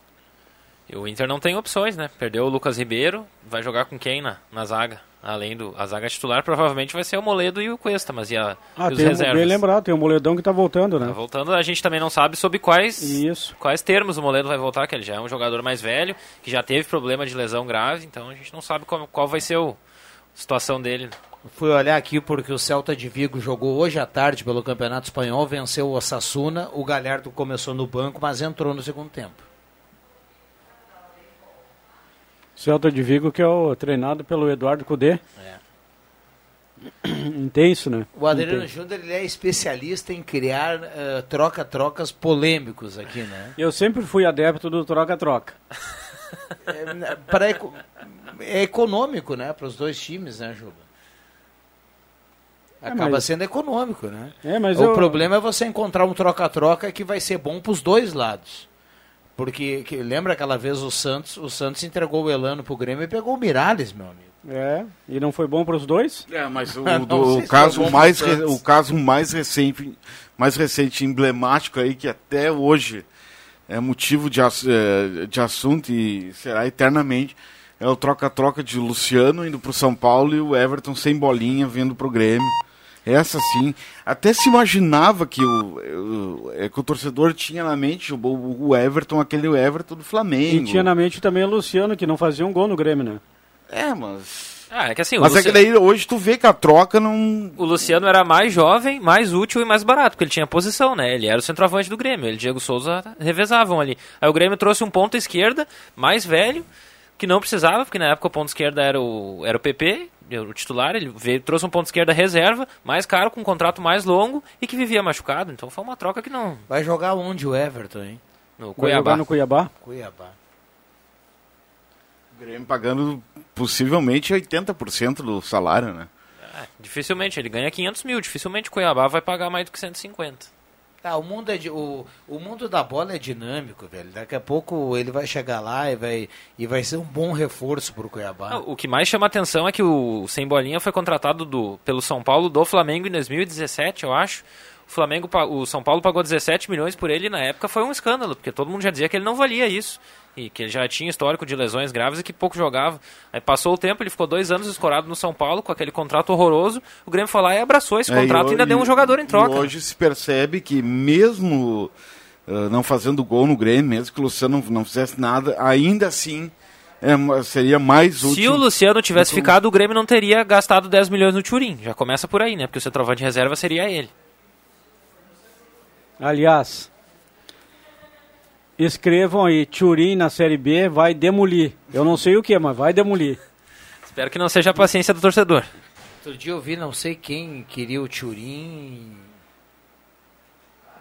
E o Inter não tem opções, né? Perdeu o Lucas Ribeiro, vai jogar com quem na, na zaga? Além do a zaga titular, provavelmente vai ser o Moledo e o Cuesta, mas e, a, Ah, e os tem, reservas? bem lembrado, tem o Moledão que está voltando, né? Tá voltando, a gente também não sabe sobre quais Isso. quais termos o Moledo vai voltar, que ele já é um jogador mais velho, que já teve problema de lesão grave, então a gente não sabe qual, qual vai ser o, a situação dele. Fui olhar aqui porque o Celta de Vigo jogou hoje à tarde pelo Campeonato Espanhol, venceu o Osasuna. O Galhardo começou no banco, mas entrou no segundo tempo. Celta de Vigo, que é o treinado pelo Eduardo Cudê. Intenso, né? O Adriano Intenso. Júnior ele é especialista em criar eh, troca-trocas polêmicos aqui, né? Eu sempre fui adepto do troca-troca. É, pra eco- é econômico, né? Para os dois times, né, Juba? É, Acaba mas- sendo econômico, né? É, mas o eu- problema é você encontrar um troca-troca que vai ser bom para os dois lados. Porque que- lembra aquela vez o Santos, o Santos entregou o Elano pro Grêmio e pegou o Miralles, meu amigo. É, e não foi bom para os dois? É, mas o, do- o caso mais re- o caso mais recente, mais recente, emblemático aí que até hoje é motivo de, eh, de assunto e será eternamente é o troca-troca de Luciano indo pro São Paulo e o Everton sem bolinha vindo pro Grêmio. Essa sim. Até se imaginava que o, o- é que o torcedor tinha na mente o, o Everton, aquele Everton do E Flamengo. tinha na mente também o Luciano, que não fazia um gol no Grêmio, né? É, mas. Ah, é que assim, Mas é que daí hoje tu vê que a troca não. O Luciano era mais jovem, mais útil e mais barato, porque ele tinha posição, né? Ele era o centroavante do Grêmio, ele e Diego Souza revezavam ali. Aí o Grêmio trouxe um ponto esquerda, mais velho, que não precisava, porque na época o ponto esquerda era o, era o PP, o titular, ele veio, trouxe um ponto esquerda reserva, mais caro, com um contrato mais longo e que vivia machucado. Então foi uma troca que não. Vai jogar onde o Everton, hein? No Vai Cuiabá. jogar no Cuiabá? Cuiabá. O Grêmio pagando possivelmente 80% do salário, né? É, dificilmente, ele ganha 500 mil, dificilmente o Cuiabá vai pagar mais do que 150. Ah, o mundo é o, o mundo da bola é dinâmico, velho. Daqui a pouco ele vai chegar lá e vai, e vai ser um bom reforço pro Cuiabá. Não, o que mais chama atenção é que o Sem Bolinha foi contratado do, pelo São Paulo do Flamengo em 2017, eu acho. O Flamengo, o São Paulo pagou 17 milhões por ele e na época foi um escândalo, porque todo mundo já dizia que ele não valia isso. E que ele já tinha histórico de lesões graves e que pouco jogava. Aí passou o tempo, ele ficou dois anos escorado no São Paulo com aquele contrato horroroso. O Grêmio foi lá e abraçou esse É, contrato e e ainda ho- deu um jogador em troca. E hoje se percebe que mesmo ah, não fazendo gol no Grêmio, mesmo que o Luciano não, não fizesse nada, ainda assim é, seria mais útil. Se o Luciano tivesse Muito- ficado, o Grêmio não teria gastado 10 milhões no Turim. Já começa por aí, né? Porque o centroavante de reserva seria ele. Aliás, escrevam aí, Turim na Série B vai demolir. Eu não sei o que, mas vai demolir. Espero que não seja a paciência do torcedor. Outro dia eu vi não sei quem queria o Turim.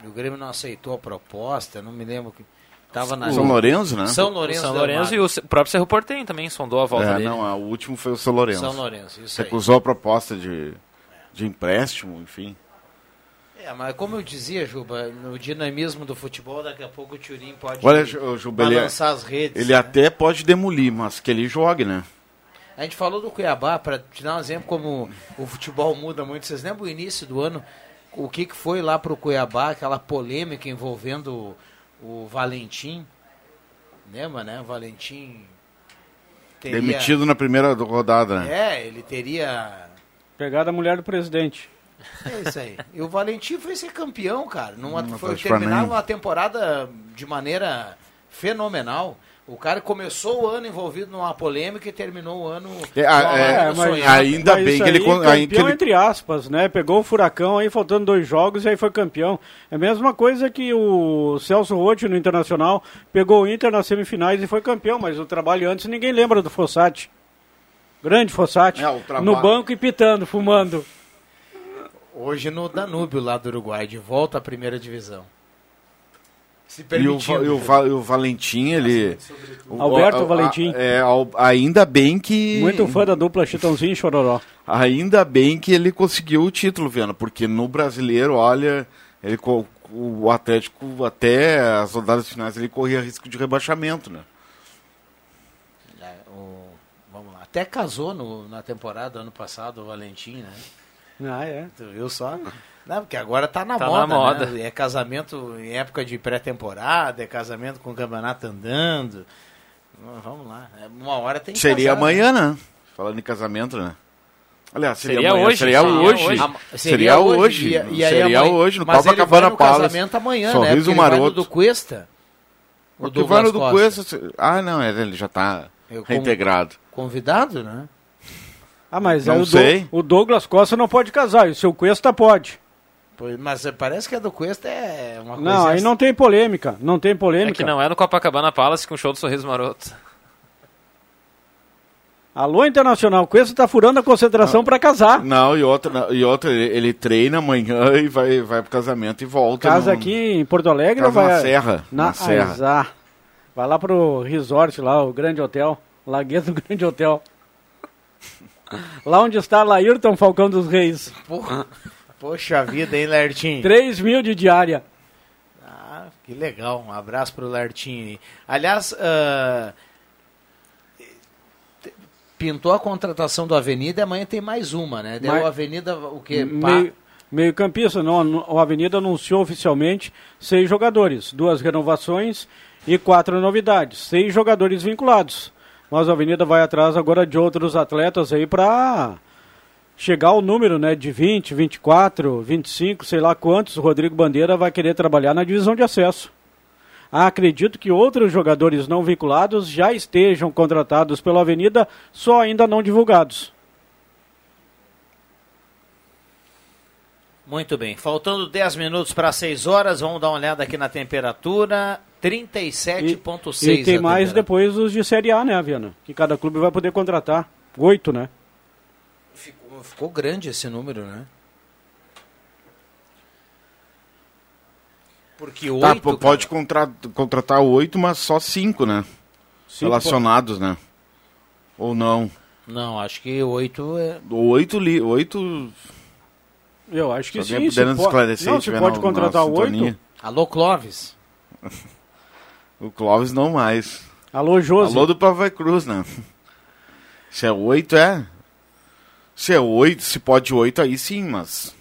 E o Grêmio não aceitou a proposta, não me lembro que tava na São Lourenço, né? São O Lourenço, São Lourenço e o próprio Cerro Portenho também sondou a volta É, dele. não, o último foi o São Lourenço. São Lourenço, isso aí. Recusou a proposta de, de empréstimo, enfim. É, mas como eu dizia, Juba, no dinamismo do futebol, daqui a pouco o Turim pode Olha, Ju- Juba, ele, balançar as redes. ele né? até pode demolir, mas que ele jogue, né? A gente falou do Cuiabá, para te dar um exemplo como o futebol muda muito. Vocês lembram o início do ano, o que, que foi lá pro Cuiabá, aquela polêmica envolvendo o, o Valentim? Lembra, né? O Valentim teria... Demitido na primeira rodada, né? É, ele teria... Pegada a mulher do presidente. É isso aí. E o Valentim foi ser campeão, cara. Numa, Não foi terminar uma temporada de maneira fenomenal. O cara começou o ano envolvido numa polêmica e terminou o ano... É, é, mas ainda Mas bem que ele aí, aí que campeão ele- entre aspas, né? Pegou o furacão aí, faltando dois jogos e aí foi campeão. É a mesma coisa que o Celso Rotti no Internacional pegou o Inter nas semifinais e foi campeão, mas o trabalho antes ninguém lembra do Fossati. Grande Fossati. É, o trabalho- no banco e pitando, fumando. Hoje no Danúbio, lá do Uruguai, de volta à primeira divisão. Se E o, permitindo. Va- e o, e o Valentim, ele. o- Alberto a- a- Valentim. É, ao- ainda bem que. Muito fã da dupla Chitãozinho e Chororó. Ainda bem que ele conseguiu o título, Viana, porque no brasileiro, olha, ele, o Atlético, até as rodadas finais, ele corria risco de rebaixamento, né? É, o- vamos lá. Até casou no- na temporada ano passado o Valentim, né? Ah, é. Tu viu só? Não, porque agora tá na Tá moda. na moda. né? É casamento em época de pré-temporada, é casamento com o campeonato andando. Vamos lá. É, Uma hora tem que Seria casar, amanhã, né? Falando em casamento, né? Aliás, seria, Seria amanhã, hoje, seria seria hoje. hoje. Seria hoje. E- e seria amanhã- hoje, no Copacabana Palace. casamento amanhã, né? Sorriso no maroto. do Cuesta. O no do Cuesta. Costa. se- Ah, não, é, ele já tá Eu reintegrado. Convidado, né? Ah, mas Não aí o, sei. o Douglas Costa não pode casar, e o seu Cuesta pode. Pois- Mas parece que a do Cuesta é uma coisa... Não, aí não tem polêmica. Não tem É polêmica. que não é no Copacabana Palace com o show do Sorriso Maroto. Alô, Internacional, Cuesta tá furando a concentração pra casar. Não, e outra, e outra ele, ele treina amanhã e vai, vai pro casamento e volta. Casa no- aqui em Porto Alegre Casa ou vai... na Serra, Na, na Serra. Azar. Vai lá pro resort lá, o Grande Hotel. Lagueto Grande Hotel. Lá onde está Laírton Falcão dos Reis. Porra. Poxa vida, hein, Lertinho? 3 mil de diária. Ah, que legal. Um abraço pro Lertinho. Aliás, te- pintou a contratação do Avenida e amanhã tem mais uma, né? Deu Mas- a Avenida, o quê? Meio, meio campista, não, o Avenida anunciou oficialmente seis jogadores, duas renovações e quatro novidades. Seis jogadores vinculados. Mas o Avenida vai atrás agora de outros atletas aí para chegar ao número né, de 20, 24, 25, sei lá quantos. O Rodrigo Bandeira vai querer trabalhar na divisão de acesso. Acredito que outros jogadores não vinculados já estejam contratados pela Avenida, só ainda não divulgados. Muito bem. Faltando 10 minutos para 6 horas, vamos dar uma olhada aqui na temperatura. 37,6. E tem a mais depois os de Série A, né, Viana? Que cada clube vai poder contratar. Oito, né? Ficou, ficou grande esse número, né? Porque Tá, oito, pô, pode contra- contratar oito, mas só cinco, né? Cinco Relacionados, né? Ou não? Não, acho que oito é... Oito, li... oito Eu acho que alguém sim. puder se nos po- esclarecer, Não, se pode na- contratar oito. Alô, Clóvis. O Clóvis não mais. Alô, Josi. Alô do Pavai Cruz, né? Se é oito, é. Se é oito, se pode oito, aí sim, mas.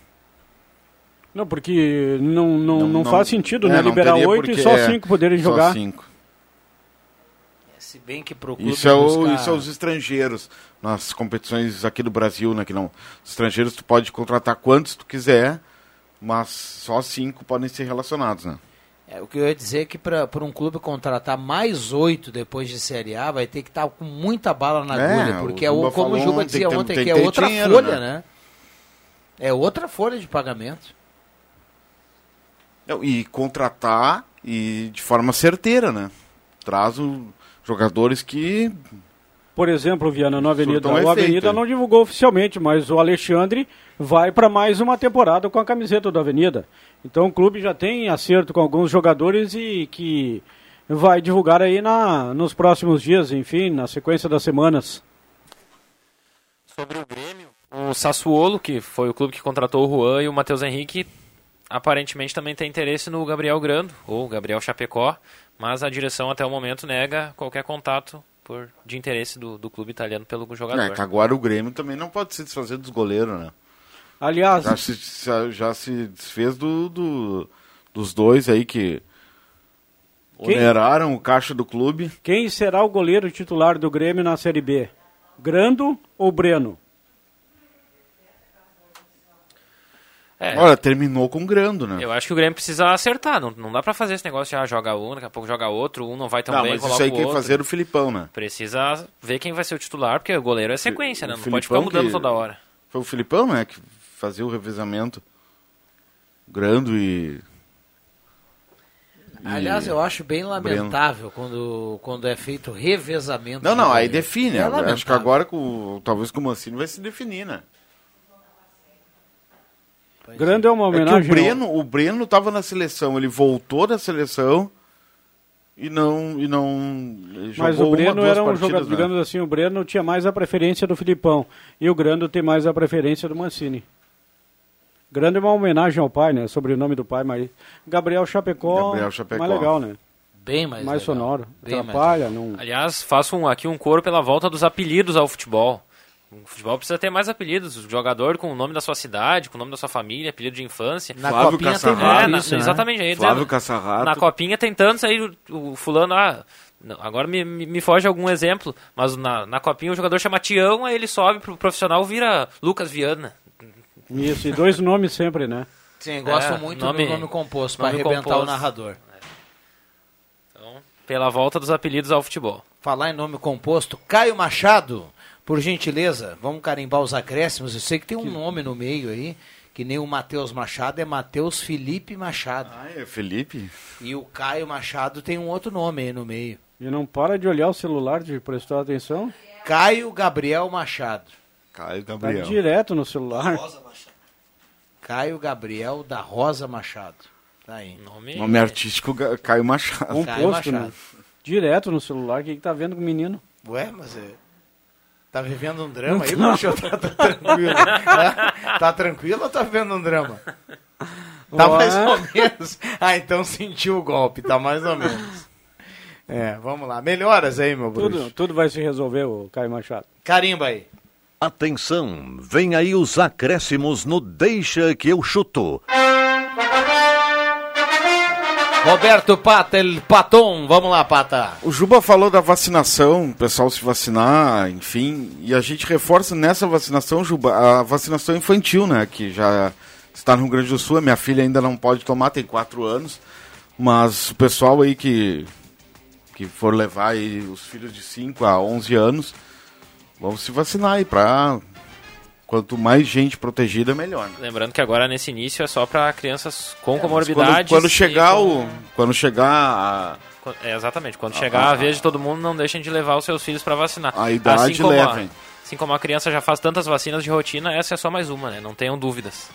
Não, porque não, não, não, Não- faz sentido, é, né? Liberar oito e só é, cinco poderem Só jogar. cinco. Se bem que pro clube Isso é, o, buscar- isso é os estrangeiros. Nas competições aqui do Brasil, né? Que não. Os estrangeiros tu pode contratar quantos tu quiser, mas só cinco podem ser relacionados, né? É, o que eu ia dizer é que para um clube contratar mais oito depois de Série A, vai ter que estar com muita bala na É, agulha, porque o é o, como o Juba ontem, dizia tem- ontem, tem que é outra dinheiro, folha, né? né? É outra folha de pagamento. E contratar e de forma certeira, né? Traz o- jogadores que. Por exemplo, Viana, no Avenida. O efeito, Avenida não divulgou oficialmente, mas o Alexandre vai para mais uma temporada com a camiseta do Avenida. Então o clube já tem acerto com alguns jogadores e que vai divulgar aí na, nos próximos dias, enfim, na sequência das semanas. Sobre o Grêmio, o Sassuolo, que foi o clube que contratou o Juan e o Matheus Henrique, aparentemente também tem interesse no Gabriel Grando, ou Gabriel Chapecó, mas a direção até o momento nega qualquer contato por, de interesse do, do clube italiano pelo jogador. É, que agora o Grêmio também não pode se desfazer dos goleiros, né? Aliás, Já se, já, já se desfez do, do- dos dois aí que Quem? oneraram o caixa do clube. quem será o goleiro titular do Grêmio na Série B? Grando ou Breno? É, Olha, terminou com Grando, né? eu acho que o Grêmio precisa acertar, não, não dá pra fazer esse negócio de ah, joga um, daqui a pouco joga outro, um não vai tão Não, bem, mas coloca isso aí o quem outro. fazer o Filipão, né? Precisa ver quem vai ser o titular, porque o goleiro é sequência, né? O Não pode ficar mudando que- toda hora. Foi o Filipão, né? Que fazia o revezamento. Grando e. Aliás, eu acho bem lamentável quando, quando é feito revezamento. Não, não, aí define. É acho que agora, com, talvez com o Mancini, vai se definir, né? Grande é uma É que homenagem. o Breno, o Breno tava na seleção, ele voltou da seleção e não. E não ele Mas jogou o Breno uma, era um partidas, jogador, né? digamos assim, o Breno tinha mais a preferência do Filipão. E o Grando tem mais a preferência do Mancini. Grande é uma homenagem ao pai, né? Sobrenome do pai, mas. Gabriel Chapecó. Gabriel Chapecó. Mais legal, né? Bem mais, Mais legal. sonoro. Bem mais Atrapalha, não. Aliás, faço um- aqui um coro pela volta dos apelidos ao futebol. O futebol precisa ter mais apelidos. O jogador com o nome da sua cidade, com o nome da sua família, apelido de infância. Na Flávio copinha tem Caçarrato. É, na- isso, né? exatamente. aí Flávio dizendo, Caçarrato. Na copinha tem tantos, aí o, o fulano, ah, agora me, me, me foge algum exemplo, mas na, na copinha o jogador chama Tião, aí ele sobe pro profissional, vira Lucas Viana. Isso, e dois nomes sempre, né? Sim, gosto É, muito nome- do nome composto, para arrebentar o composto. narrador. Então, pela volta dos apelidos ao futebol. Falar em nome composto, Caio Machado, por gentileza, vamos carimbar os acréscimos. Eu sei que tem um nome no meio aí, que nem o Matheus Machado, é Matheus Felipe Machado. Ah, é Felipe? E o Caio Machado tem um outro nome aí no meio. E não para de olhar o celular, de prestar atenção. Caio Gabriel Machado. Caio Tá Gabriel. direto no celular. Caio Gabriel da Rosa Machado. Tá aí. Nome, Nome artístico Caio Machado. Caio Composto, né? Machado. Direto no celular. O que, que tá vendo com o menino? Ué, mas é... Tá vivendo um drama aí, Bruxo? Tá, tá tranquilo? Hã? tá tranquilo ou tá vivendo um drama? Tá Ué. mais ou menos. Ah, então sentiu o golpe, tá mais ou menos. É, vamos lá. Melhoras aí, meu bruxo. Tudo, tudo vai se resolver, o Caio Machado. Carimba aí. Atenção, vem aí os acréscimos no Deixa que eu chuto. Roberto Pata, el Paton. Vamos lá, Pata. O Juba falou da vacinação, o pessoal se vacinar, enfim, e a gente reforça nessa vacinação, Juba, a vacinação infantil, né, que já está no Rio Grande do Sul, a minha filha ainda não pode tomar, tem quatro anos, mas o pessoal aí que, que for levar aí os filhos de 5 a 11 anos, vão se vacinar aí pra... Quanto mais gente protegida, melhor. né? Lembrando que agora nesse início é só para crianças com Mas comorbidades. Quando, quando chegar com- o... Quando chegar a... É, exatamente. Quando Ah, chegar ah, a vez de todo mundo, não deixem de levar os seus filhos para vacinar. A idade assim como levem. A, assim como a criança já faz tantas vacinas de rotina, essa é só mais uma, né? Não tenham dúvidas.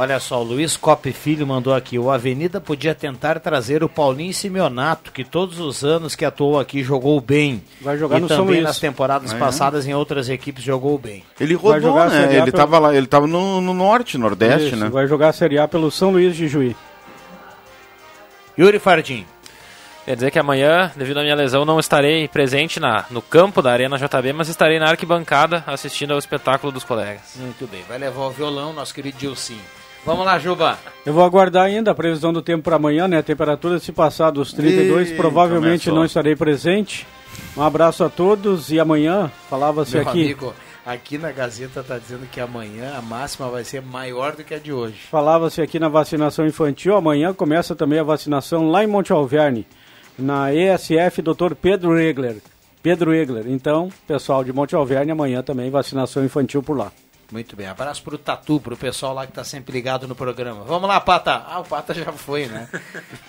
Olha só, o Luiz Cop Filho mandou aqui. O Avenida podia tentar trazer o Paulinho Simeonato, que todos os anos que atuou aqui jogou bem. Vai jogar e no São também Luís. nas temporadas É. passadas em outras equipes jogou bem. Ele Vai rodou, jogar a Série né? A Ele pelo- tava lá, ele tava no, no norte, nordeste, Isso, né? Vai jogar a Série A pelo São Luís de Juí. Yuri Fardim. Quer dizer que amanhã, devido à minha lesão, não estarei presente na, no campo da Arena JB, mas estarei na arquibancada assistindo ao espetáculo dos colegas. Muito bem, vai levar o violão, nosso querido Dilcinho. Vamos lá, Juba. Eu vou aguardar ainda a previsão do tempo para amanhã, né? A temperatura se passar dos 32, Ih, provavelmente começou. não estarei presente. Um abraço a todos e amanhã falava-se Meu aqui. amigo, aqui na Gazeta tá dizendo que amanhã a máxima vai ser maior do que a de hoje. Falava-se aqui na vacinação infantil, amanhã começa também a vacinação lá em Monte Alverne, na ESF Dr. Pedro Egler. Pedro Egler. Então, pessoal de Monte Alverne, amanhã também vacinação infantil por lá. Muito bem, abraço pro Tatu, pro pessoal lá que tá sempre ligado no programa. Vamos lá, Pata. Ah, o Pata já foi, né?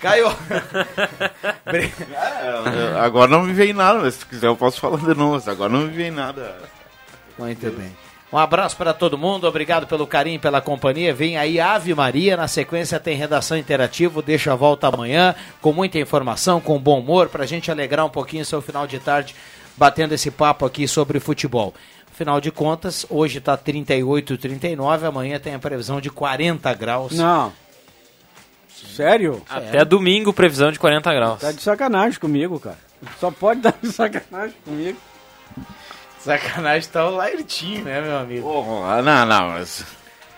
Bre- É, agora não me vem nada, mas se quiser eu posso falar de novo, agora não me vem nada. Muito bem. Um abraço para todo mundo, obrigado pelo carinho, pela companhia. Vem aí Ave Maria, na sequência tem redação interativa, deixa a volta amanhã, com muita informação, com bom humor, pra gente alegrar um pouquinho seu final de tarde, batendo esse papo aqui sobre futebol. Afinal de contas, hoje tá 38, 39, amanhã tem a previsão de 40 graus. Não. Sério? Até domingo, previsão de 40 graus. Tá de sacanagem comigo, cara. Só pode dar de sacanagem comigo. Sacanagem tá o Lairtinho, né, meu amigo? Porra, não, não, mas.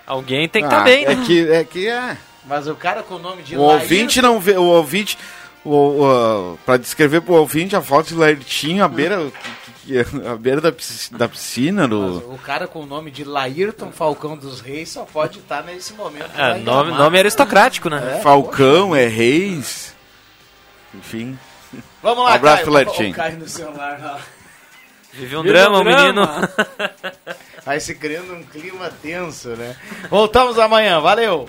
Alguém tem que Ah, estar bem, é né? que é que é. Mas o cara com o nome de O ouvinte não vê, o ouvinte, o, o, para descrever pro ouvinte a foto de Laertinho à beira, à beira da, pisc- da piscina do. O cara com o nome de Laírton Falcão dos Reis só pode estar nesse momento. É, nome, nome aristocrático, né? Falcão, é Reis. Enfim. Vamos lá, Um abraço Caio. O Caio no celular lá. Vive um Vive drama, um o menino. Vai se criando um clima tenso, né? Voltamos amanhã, valeu!